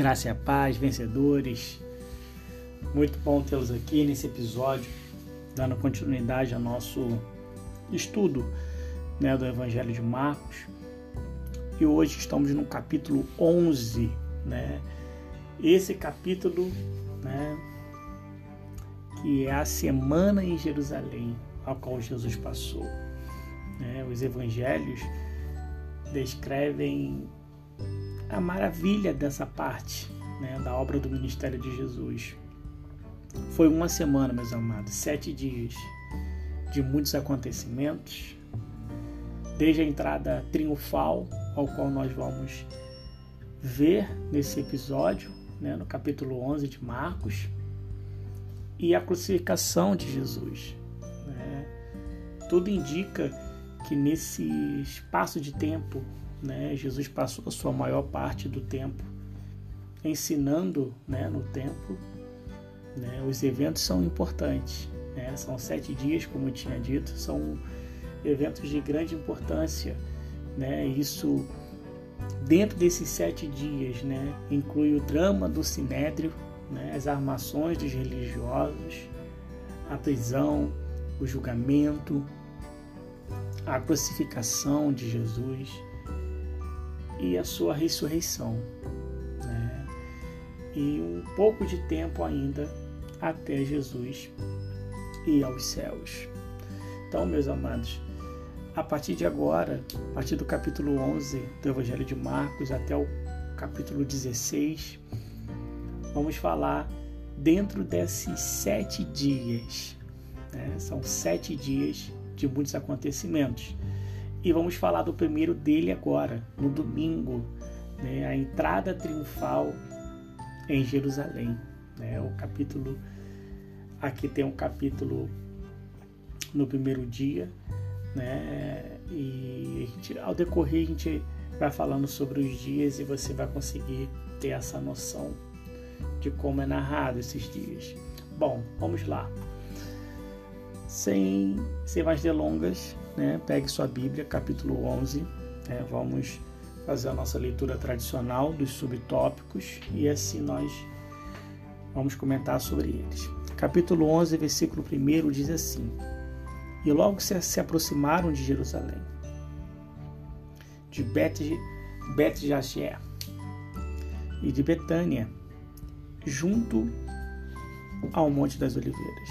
Graça e a paz, vencedores. Muito bom tê-los aqui nesse episódio, dando continuidade ao nosso estudo né, do Evangelho de Marcos. E hoje estamos no capítulo 11, né? Esse capítulo, né, que é a semana em Jerusalém, a qual Jesus passou. Né? Os evangelhos descrevem a maravilha dessa parte né, da obra do ministério de Jesus. Foi uma semana, meus amados, sete dias de muitos acontecimentos, desde a entrada triunfal, ao qual nós vamos ver nesse episódio, né, no capítulo 11 de Marcos, e a crucificação de Jesus. Né? Tudo indica que nesse espaço de tempo né? Jesus passou a sua maior parte do tempo ensinando né, no templo. Né? Os eventos são importantes. Né? São sete dias, como eu tinha dito, são eventos de grande importância. Né? Isso, dentro desses sete dias, né, inclui o drama do sinédrio, né, as armações dos religiosos, a prisão, o julgamento, a crucificação de Jesus e a sua ressurreição. Né? E um pouco de tempo ainda até Jesus ir aos céus. Então, meus amados, a partir de agora, a partir do capítulo 11 do Evangelho de Marcos até o capítulo 16, vamos falar dentro desses sete dias. Né? São sete dias de muitos acontecimentos. E vamos falar do primeiro dele agora, no domingo, né, a entrada triunfal em Jerusalém. Né, o capítulo, aqui tem um capítulo no primeiro dia, né, e gente, ao decorrer a gente vai falando sobre os dias e você vai conseguir ter essa noção de como é narrado esses dias. Bom, vamos lá. Sem, sem mais delongas, né? Pegue sua Bíblia, capítulo 11. Né? Vamos fazer a nossa leitura tradicional dos subtópicos e assim nós vamos comentar sobre eles. Capítulo 11, versículo 1 diz assim: E logo se, se aproximaram de Jerusalém, de Bet, Bet e de Betânia, junto ao Monte das Oliveiras.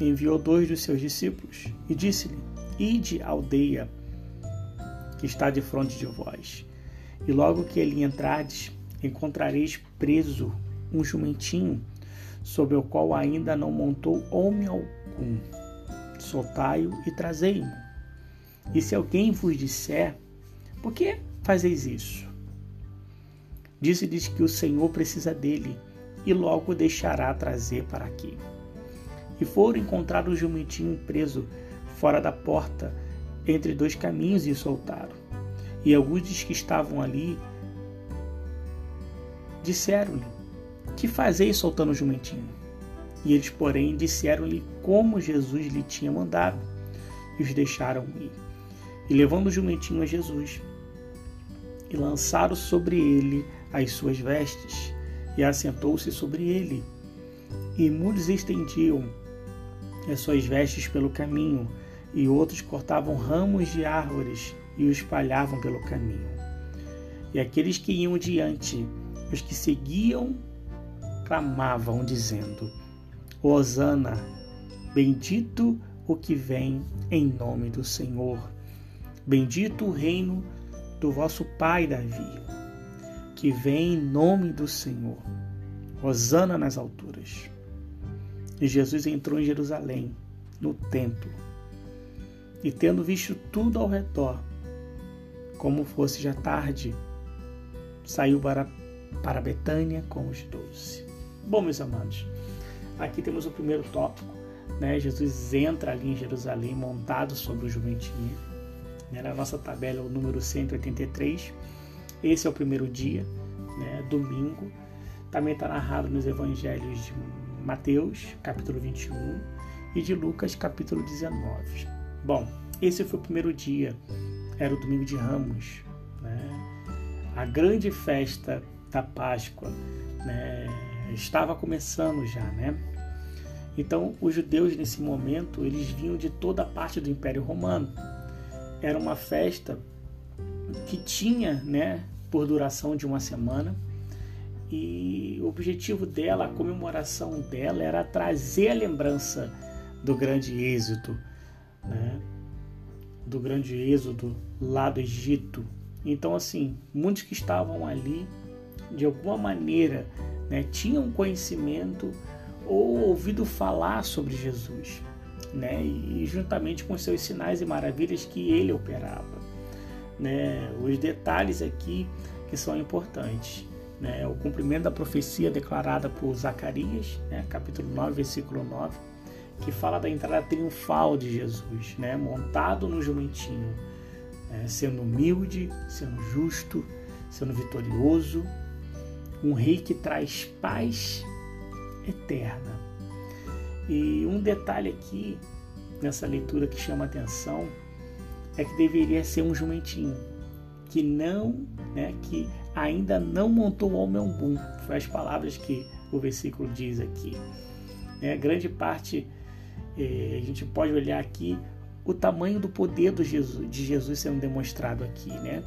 Enviou dois dos seus discípulos e disse-lhe: Ide à aldeia que está de frente de vós, e logo que ele entrardes, encontrareis preso um jumentinho, sobre o qual ainda não montou homem algum. Soltai-o e trazei-o. E se alguém vos disser, por que fazeis isso? Disse-lhes que o Senhor precisa dele, e logo deixará trazer para aqui. E foram encontrar o jumentinho preso fora da porta, entre dois caminhos, e o soltaram. E alguns dos que estavam ali disseram-lhe: Que fazeis soltando o jumentinho? E eles, porém, disseram-lhe como Jesus lhe tinha mandado, e os deixaram ir. E levando o jumentinho a Jesus, e lançaram sobre ele as suas vestes, e assentou-se sobre ele. E muitos estendiam as suas vestes pelo caminho, e outros cortavam ramos de árvores e os espalhavam pelo caminho. E aqueles que iam diante, os que seguiam, clamavam, dizendo: Hosana, bendito o que vem em nome do Senhor. Bendito o reino do vosso pai Davi, que vem em nome do Senhor. Hosana nas alturas. E Jesus entrou em Jerusalém, no templo e tendo visto tudo ao redor, como fosse já tarde, saiu para, para Betânia com os doze. Bom, meus amados, aqui temos o primeiro tópico. Né? Jesus entra ali em Jerusalém montado sobre o jumentinho. Né? Na nossa tabela, o número 183. Esse é o primeiro dia, né? domingo. Também está narrado nos evangelhos de Mateus, capítulo 21, e de Lucas, capítulo 19. Bom, esse foi o primeiro dia, era o domingo de Ramos, né? a grande festa da Páscoa, né? Estava começando já, né? Então, os judeus nesse momento, eles vinham de toda a parte do Império Romano. Era uma festa que tinha, né, por duração de uma semana. E o objetivo dela, a comemoração dela, era trazer a lembrança do grande êxodo, né? do grande êxodo lá do Egito. Então, assim, muitos que estavam ali, de alguma maneira, né, tinham conhecimento ou ouvido falar sobre Jesus, né, e juntamente com seus sinais e maravilhas que ele operava. Né, os detalhes aqui que são importantes. Né, o cumprimento da profecia declarada por Zacarias, né, capítulo 9, versículo 9 que fala da entrada triunfal de Jesus, né? montado no jumentinho, né? sendo humilde, sendo justo, sendo vitorioso, um rei que traz paz eterna. E um detalhe aqui nessa leitura que chama atenção é que deveria ser um jumentinho que não, né, que ainda não montou o homem umbum. Foi as palavras que o versículo diz aqui. É, grande parte a gente pode olhar aqui o tamanho do poder do Jesus, de Jesus sendo demonstrado aqui, né?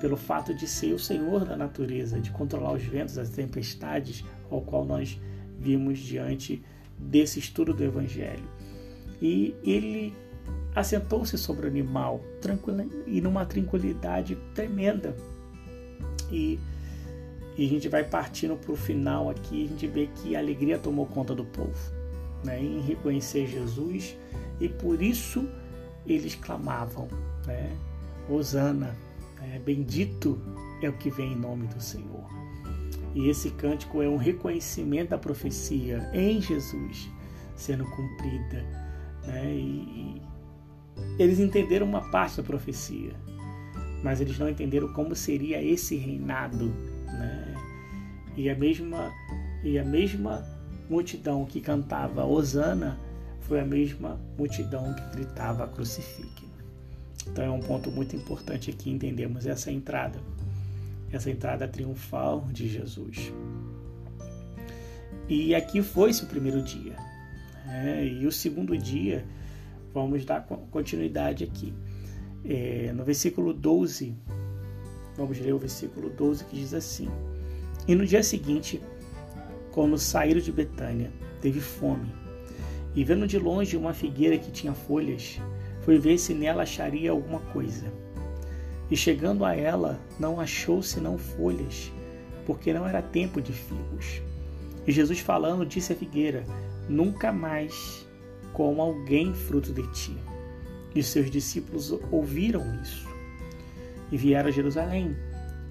Pelo fato de ser o Senhor da natureza, de controlar os ventos, as tempestades, ao qual nós vimos diante desse estudo do Evangelho. E ele assentou-se sobre o animal tranquila, e numa tranquilidade tremenda. E, e a gente vai partindo para o final aqui, a gente vê que a alegria tomou conta do povo né, em reconhecer Jesus e por isso eles clamavam, né, Hosana, né, bendito é o que vem em nome do Senhor. E esse cântico é um reconhecimento da profecia em Jesus sendo cumprida. Né, e, e eles entenderam uma parte da profecia, mas eles não entenderam como seria esse reinado. Né? E a mesma e a mesma multidão que cantava Osana foi a mesma multidão que gritava crucifique. Então é um ponto muito importante aqui entendemos essa entrada, essa entrada triunfal de Jesus. E aqui foi-se o primeiro dia. Né? E o segundo dia, vamos dar continuidade aqui. É, no versículo 12, vamos ler o versículo 12 que diz assim: E no dia seguinte, quando saíram de Betânia, teve fome. E vendo de longe uma figueira que tinha folhas, foi ver se nela acharia alguma coisa. E chegando a ela, não achou senão folhas, porque não era tempo de figos. E Jesus falando disse à figueira: Nunca mais coma alguém fruto de ti. E seus discípulos ouviram isso. E vieram a Jerusalém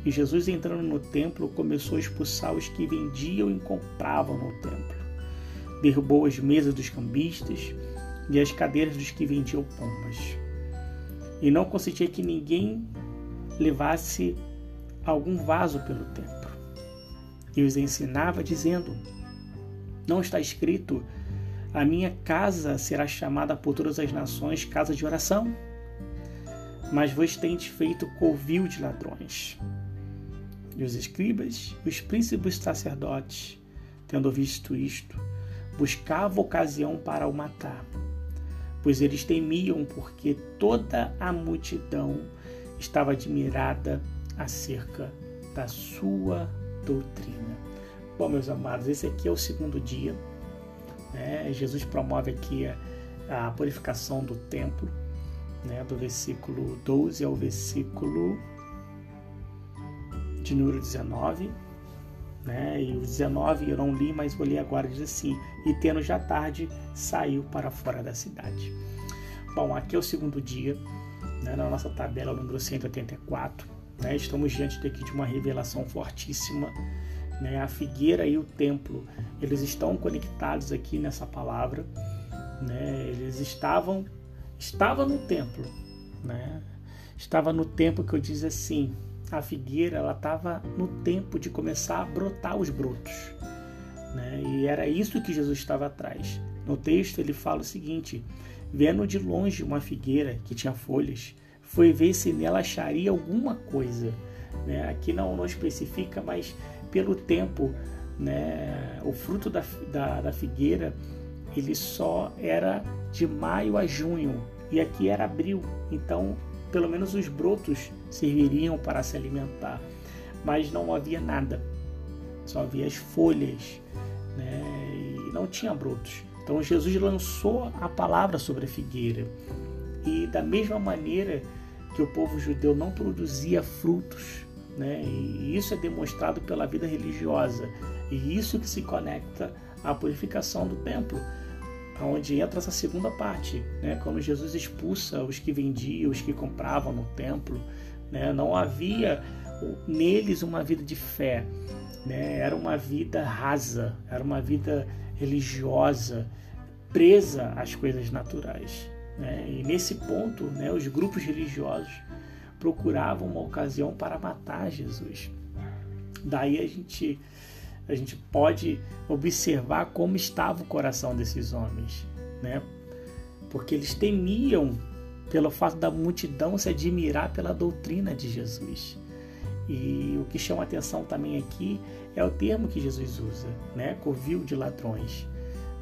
e Jesus, entrando no templo, começou a expulsar os que vendiam e compravam no templo. Derrubou as mesas dos cambistas e as cadeiras dos que vendiam pombas. E não consentia que ninguém levasse algum vaso pelo templo. E os ensinava, dizendo: Não está escrito, a minha casa será chamada por todas as nações casa de oração? Mas vos tendes feito covil de ladrões. E os escribas, os príncipes sacerdotes, tendo visto isto, buscavam ocasião para o matar, pois eles temiam porque toda a multidão estava admirada acerca da sua doutrina. Bom, meus amados, esse aqui é o segundo dia. Né? Jesus promove aqui a, a purificação do templo, né? do versículo 12 ao versículo de número 19, né? E o 19 eu não li, mas vou ler agora, diz assim: E tendo já tarde, saiu para fora da cidade. Bom, aqui é o segundo dia, né? na nossa tabela número 184. Né? Estamos diante daqui de uma revelação fortíssima. Né? A figueira e o templo, eles estão conectados aqui nessa palavra. Né? Eles estavam, estava no templo, né? Estava no templo que eu diz assim, a figueira ela estava no tempo de começar a brotar os brotos. Né? E era isso que Jesus estava atrás. No texto ele fala o seguinte: vendo de longe uma figueira que tinha folhas, foi ver se nela acharia alguma coisa. Né? Aqui não, não especifica, mas pelo tempo, né, o fruto da, da, da figueira ele só era de maio a junho e aqui era abril, então pelo menos os brotos serviriam para se alimentar, mas não havia nada, só havia as folhas né, e não tinha brotos. Então Jesus lançou a palavra sobre a figueira e da mesma maneira que o povo judeu não produzia frutos, né, e isso é demonstrado pela vida religiosa e isso que se conecta à purificação do templo onde entra essa segunda parte, né? quando Jesus expulsa os que vendiam, os que compravam no templo. Né? Não havia neles uma vida de fé, né? era uma vida rasa, era uma vida religiosa, presa às coisas naturais. Né? E nesse ponto, né, os grupos religiosos procuravam uma ocasião para matar Jesus. Daí a gente a gente pode observar como estava o coração desses homens, né? Porque eles temiam pelo fato da multidão se admirar pela doutrina de Jesus. E o que chama atenção também aqui é o termo que Jesus usa, né? Covil de ladrões.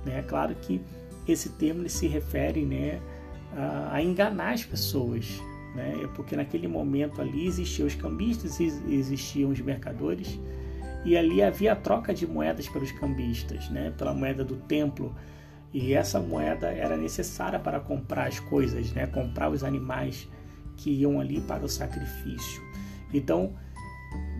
Né? Claro que esse termo se refere né, a, a enganar as pessoas, né? porque naquele momento ali existiam os cambistas, existiam os mercadores, e ali havia a troca de moedas pelos cambistas, né, pela moeda do templo. E essa moeda era necessária para comprar as coisas, né, comprar os animais que iam ali para o sacrifício. Então,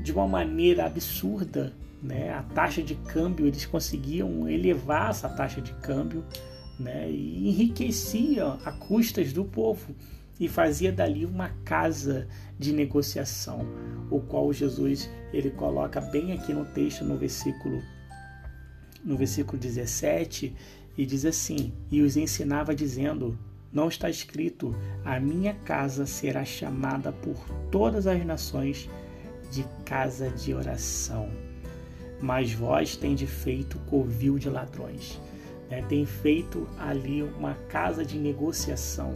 de uma maneira absurda, né, a taxa de câmbio, eles conseguiam elevar essa taxa de câmbio né, e enriquecia a custas do povo e fazia dali uma casa de negociação, o qual Jesus ele coloca bem aqui no texto no versículo no versículo 17 e diz assim: "E os ensinava dizendo: Não está escrito: A minha casa será chamada por todas as nações de casa de oração. Mas vós tendes feito covil de ladrões." Né? Tem feito ali uma casa de negociação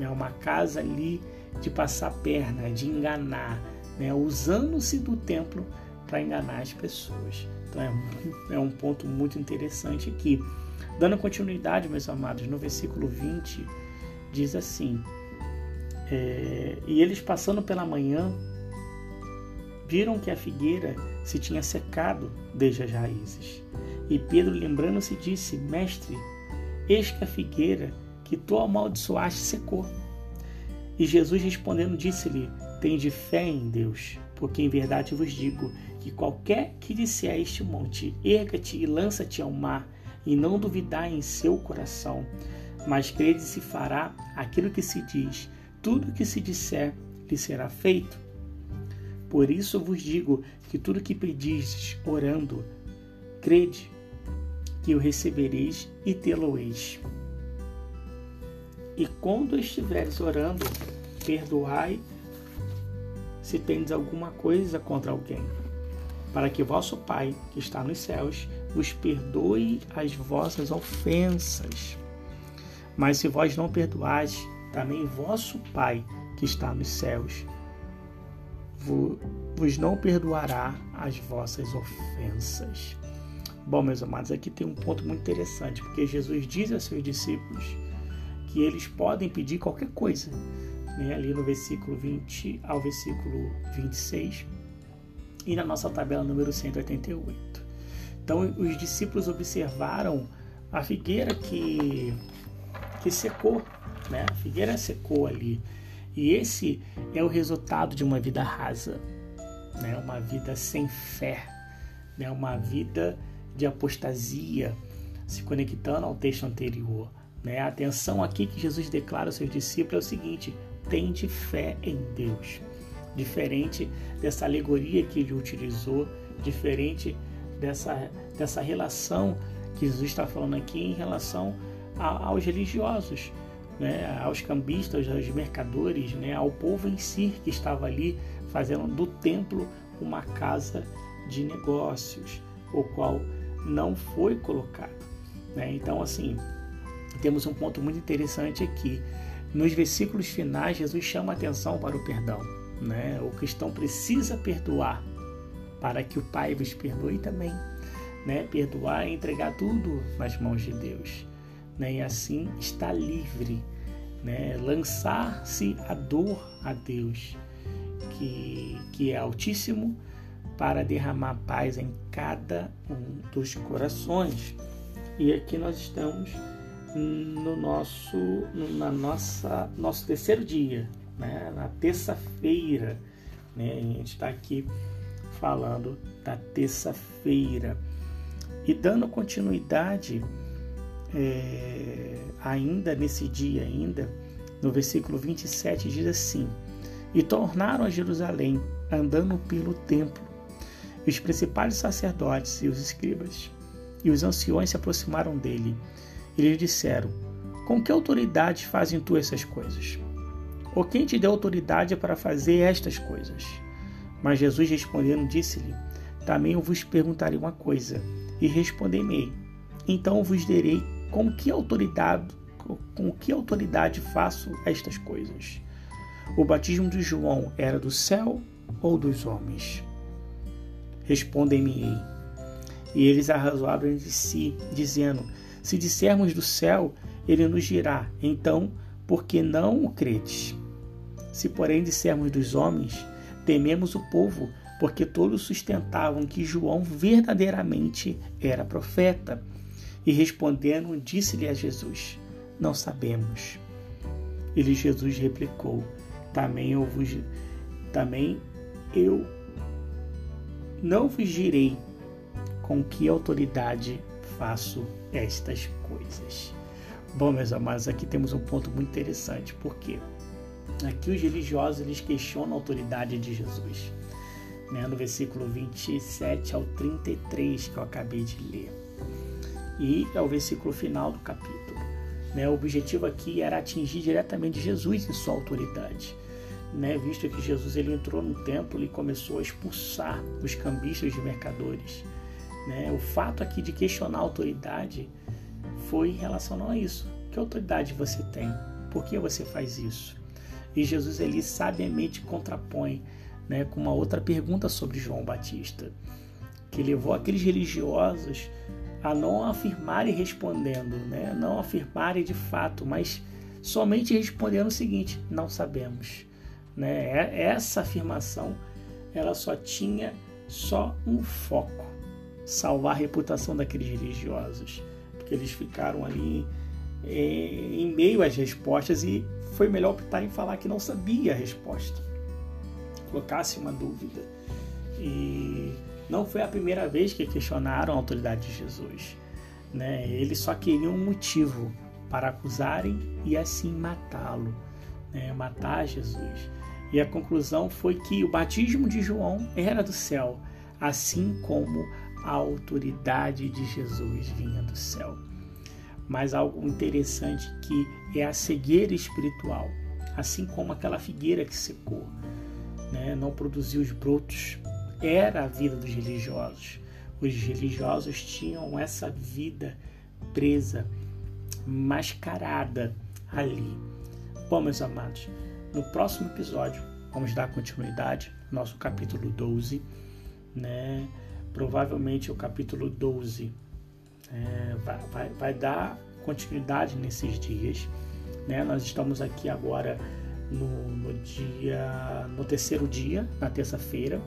né? uma casa ali de passar perna, de enganar, né? usando-se do templo para enganar as pessoas. Então é, é um ponto muito interessante aqui. Dando continuidade, meus amados, no versículo 20 diz assim: é, E eles passando pela manhã viram que a figueira se tinha secado desde as raízes. E Pedro, lembrando-se, disse: Mestre, eis que a figueira que tu amaldiçoaste secou. E Jesus respondendo disse-lhe: Tende fé em Deus, porque em verdade vos digo que qualquer que disser a este monte, erga-te e lança-te ao mar, e não duvidar em seu coração, mas crede se fará aquilo que se diz, tudo que se disser lhe será feito. Por isso vos digo que tudo que pedistes orando, crede que o recebereis e tê-lo-eis. E quando estiveres orando, perdoai se tendes alguma coisa contra alguém, para que vosso Pai, que está nos céus, vos perdoe as vossas ofensas. Mas se vós não perdoais, também vosso Pai, que está nos céus, vos não perdoará as vossas ofensas. Bom, meus amados, aqui tem um ponto muito interessante, porque Jesus diz a seus discípulos que eles podem pedir qualquer coisa, né? ali no versículo 20 ao versículo 26 e na nossa tabela número 188. Então os discípulos observaram a figueira que, que secou, né? a figueira secou ali. E esse é o resultado de uma vida rasa, né? uma vida sem fé, né? uma vida de apostasia, se conectando ao texto anterior. Né? A atenção aqui que Jesus declara aos seus discípulos é o seguinte: tende fé em Deus. Diferente dessa alegoria que ele utilizou, diferente dessa, dessa relação que Jesus está falando aqui em relação a, aos religiosos, né? aos cambistas, aos mercadores, né? ao povo em si que estava ali fazendo do templo uma casa de negócios, o qual não foi colocado. Né? Então, assim, temos um ponto muito interessante aqui. Nos versículos finais, Jesus chama atenção para o perdão. Né? O cristão precisa perdoar. Para que o Pai vos perdoe também. Né? Perdoar é entregar tudo nas mãos de Deus. Né? E assim está livre. Né? Lançar-se a dor a Deus, que, que é Altíssimo, para derramar paz em cada um dos corações. E aqui nós estamos no nosso, na nossa, nosso terceiro dia, né? na terça-feira. Né? A gente está aqui falando da terça-feira. E dando continuidade, é, ainda nesse dia, ainda, no versículo 27 diz assim: E tornaram a Jerusalém, andando pelo templo. E os principais sacerdotes e os escribas e os anciões se aproximaram dele e lhe disseram: Com que autoridade fazem tu essas coisas? Ou quem te deu autoridade para fazer estas coisas? Mas Jesus respondendo disse-lhe: Também eu vos perguntarei uma coisa, e respondei-me. Então vos direi com que autoridade, com que autoridade faço estas coisas. O batismo de João era do céu ou dos homens? Respondem-me. E eles arrazoaram entre si, dizendo: Se dissermos do céu, ele nos dirá: Então, por que não o credes? Se, porém, dissermos dos homens, tememos o povo, porque todos sustentavam que João verdadeiramente era profeta. E respondendo, disse-lhe a Jesus: Não sabemos. Ele Jesus replicou: Também eu vos também eu não vos direi com que autoridade faço estas coisas. Bom, meus amados, aqui temos um ponto muito interessante, porque aqui os religiosos eles questionam a autoridade de Jesus, né? no versículo 27 ao 33 que eu acabei de ler. E é o versículo final do capítulo. Né? O objetivo aqui era atingir diretamente Jesus e sua autoridade. Né, visto que Jesus ele entrou no templo e começou a expulsar os cambistas de mercadores. Né? O fato aqui de questionar a autoridade foi em relação a isso. Que autoridade você tem? Por que você faz isso? E Jesus ele sabiamente contrapõe né, com uma outra pergunta sobre João Batista, que levou aqueles religiosos a não afirmarem respondendo, né, não afirmarem de fato, mas somente respondendo o seguinte: não sabemos. Né? Essa afirmação ela só tinha só um foco, salvar a reputação daqueles religiosos, porque eles ficaram ali em meio às respostas e foi melhor optar em falar que não sabia a resposta, colocasse uma dúvida. E não foi a primeira vez que questionaram a autoridade de Jesus. Né? Eles só queriam um motivo para acusarem e assim matá-lo, né? matar Jesus. E a conclusão foi que o batismo de João era do céu, assim como a autoridade de Jesus vinha do céu. Mas algo interessante que é a cegueira espiritual, assim como aquela figueira que secou, né? não produziu os brotos, era a vida dos religiosos. Os religiosos tinham essa vida presa, mascarada ali. Bom, meus amados, no próximo episódio vamos dar continuidade ao nosso capítulo 12, né? Provavelmente o capítulo 12 é, vai, vai, vai dar continuidade nesses dias. Né? Nós estamos aqui agora no, no dia, no terceiro dia, na terça-feira.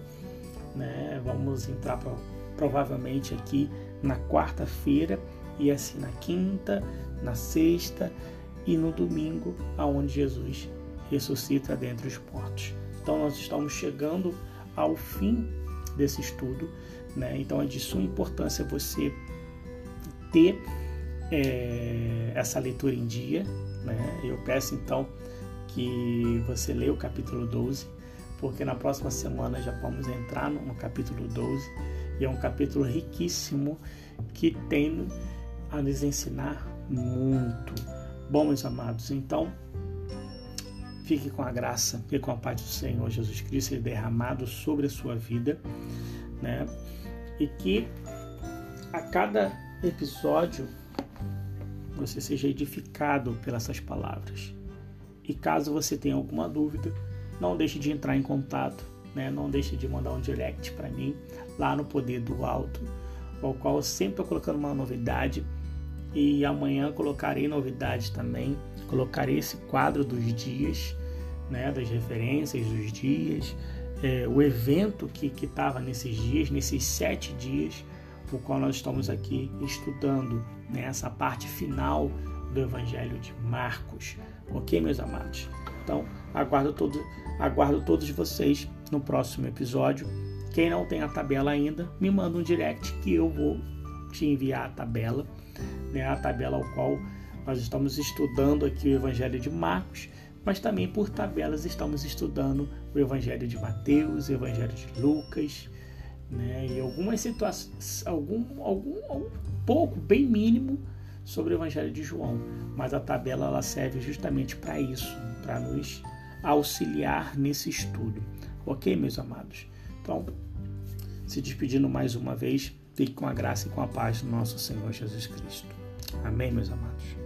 Né? Vamos entrar pra, provavelmente aqui na quarta-feira e assim na quinta, na sexta e no domingo, aonde Jesus ressuscita dentre os mortos. Então nós estamos chegando ao fim desse estudo, né? Então é de suma importância você ter é, essa leitura em dia, né? Eu peço então que você leia o capítulo 12, porque na próxima semana já vamos entrar no, capítulo 12 e é um capítulo riquíssimo que tem a nos ensinar muito. Bom, meus amados, então Fique com a graça e com a paz do Senhor Jesus Cristo derramado sobre a sua vida, né? E que a cada episódio você seja edificado pelas palavras. E caso você tenha alguma dúvida, não deixe de entrar em contato né, não deixe de mandar um direct para mim lá no Poder do Alto, o qual eu sempre estou colocando uma novidade e amanhã colocarei novidades também. Colocarei esse quadro dos dias, né, das referências dos dias, é, o evento que estava nesses dias, nesses sete dias, o qual nós estamos aqui estudando né, essa parte final do Evangelho de Marcos. Ok, meus amados? Então, aguardo, todo, aguardo todos vocês no próximo episódio. Quem não tem a tabela ainda, me manda um direct que eu vou te enviar a tabela, né, a tabela ao qual nós estamos estudando aqui o Evangelho de Marcos, mas também por tabelas estamos estudando o Evangelho de Mateus, o Evangelho de Lucas, né, e algumas situações, algum, algum, algum pouco, bem mínimo, sobre o Evangelho de João. Mas a tabela ela serve justamente para isso, para nos auxiliar nesse estudo. Ok, meus amados? Então, se despedindo mais uma vez, fique com a graça e com a paz do nosso Senhor Jesus Cristo. Amém, meus amados.